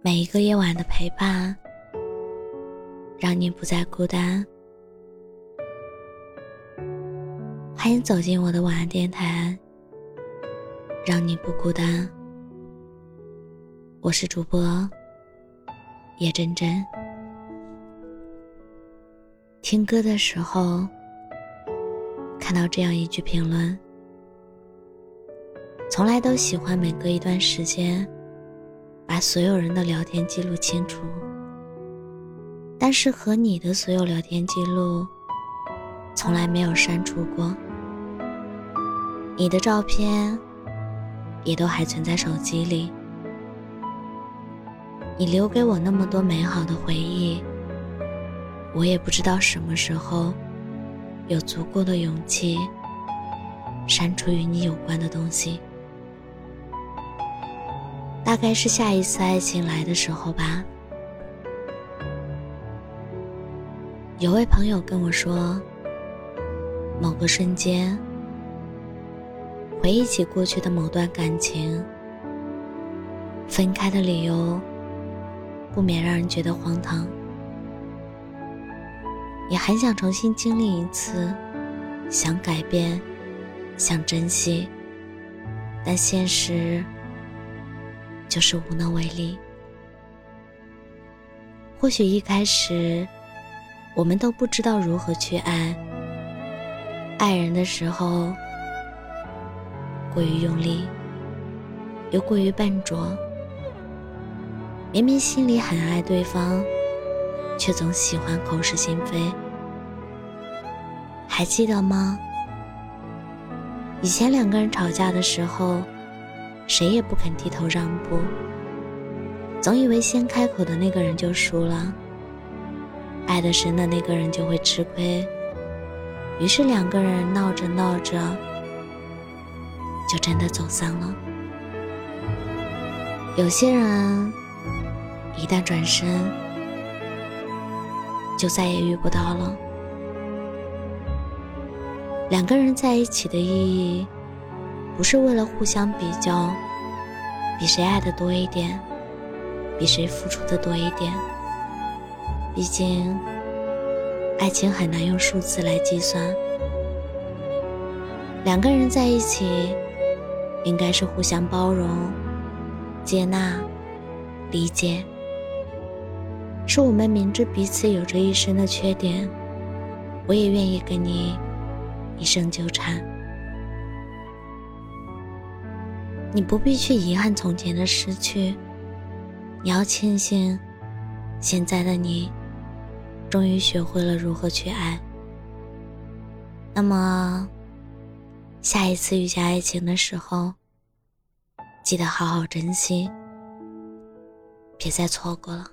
每一个夜晚的陪伴，让你不再孤单。欢迎走进我的晚安电台，让你不孤单。我是主播叶真真。听歌的时候，看到这样一句评论：从来都喜欢每隔一段时间。把所有人的聊天记录清除，但是和你的所有聊天记录从来没有删除过。你的照片也都还存在手机里。你留给我那么多美好的回忆，我也不知道什么时候有足够的勇气删除与你有关的东西。大概是下一次爱情来的时候吧。有位朋友跟我说，某个瞬间，回忆起过去的某段感情，分开的理由，不免让人觉得荒唐。也很想重新经历一次，想改变，想珍惜，但现实。就是无能为力。或许一开始，我们都不知道如何去爱。爱人的时候，过于用力，又过于笨拙。明明心里很爱对方，却总喜欢口是心非。还记得吗？以前两个人吵架的时候。谁也不肯低头让步，总以为先开口的那个人就输了，爱得深的那个人就会吃亏，于是两个人闹着闹着，就真的走散了。有些人一旦转身，就再也遇不到了。两个人在一起的意义。不是为了互相比较，比谁爱的多一点，比谁付出的多一点。毕竟，爱情很难用数字来计算。两个人在一起，应该是互相包容、接纳、理解。是我们明知彼此有着一生的缺点，我也愿意跟你一生纠缠。你不必去遗憾从前的失去，你要庆幸，现在的你，终于学会了如何去爱。那么，下一次遇见爱情的时候，记得好好珍惜，别再错过了。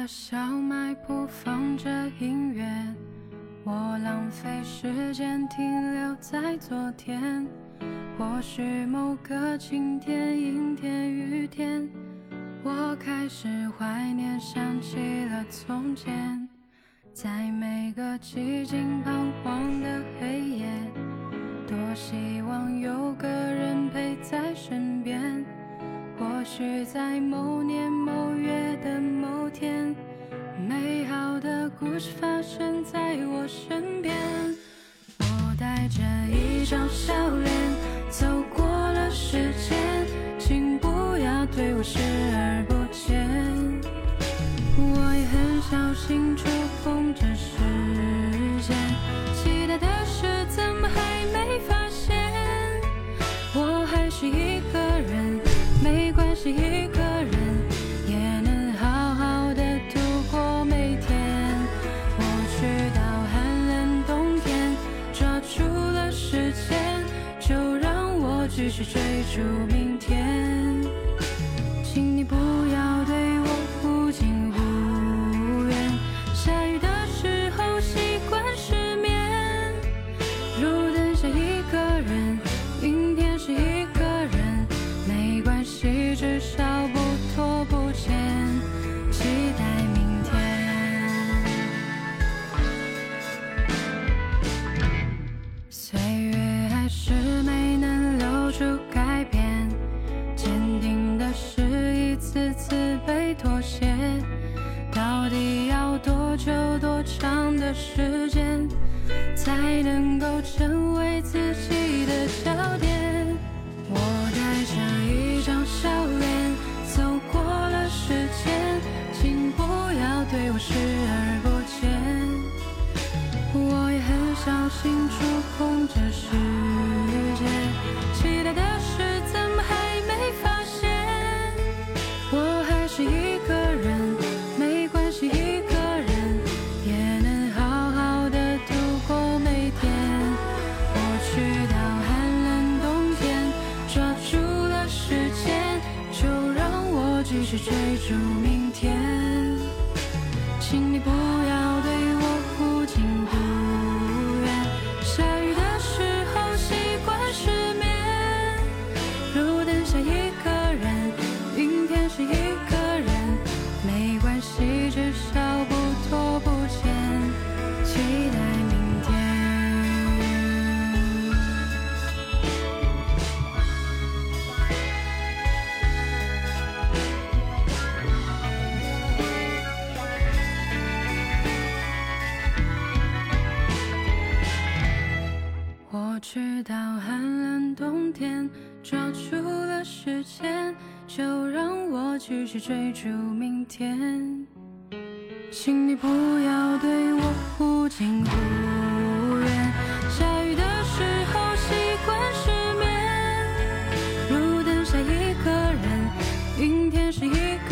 的小卖铺放着音乐，我浪费时间停留在昨天，或许某个晴天、阴天、雨天，我开始怀念，想起了从前，在每个寂静彷徨的黑夜，多希望有个人陪在身边，或许在某年某月的某。故事发生在我身边。我带着一张笑脸走过了时间，请不要对我视而不见。我也很小心触碰着时间，期待的事怎么还没发现？我还是一个。追逐会妥协。到底要多久多长的时间，才能够成为自己的焦点？我带着一张笑脸走过了时间，请不要对我视而不见。我也很小心触碰这世是一个人，没关系，一个人也能好好的度过每天。我去到寒冷冬天，抓住了时间，就让我继续追逐明天。请你不要对我忽近忽远。下雨的时候习惯失眠，路灯下一个人，阴天是一，没关系，至少不拖不让我继续追逐明天，请你不要对我忽近忽远。下雨的时候习惯失眠，路灯下一个人，阴天是一个。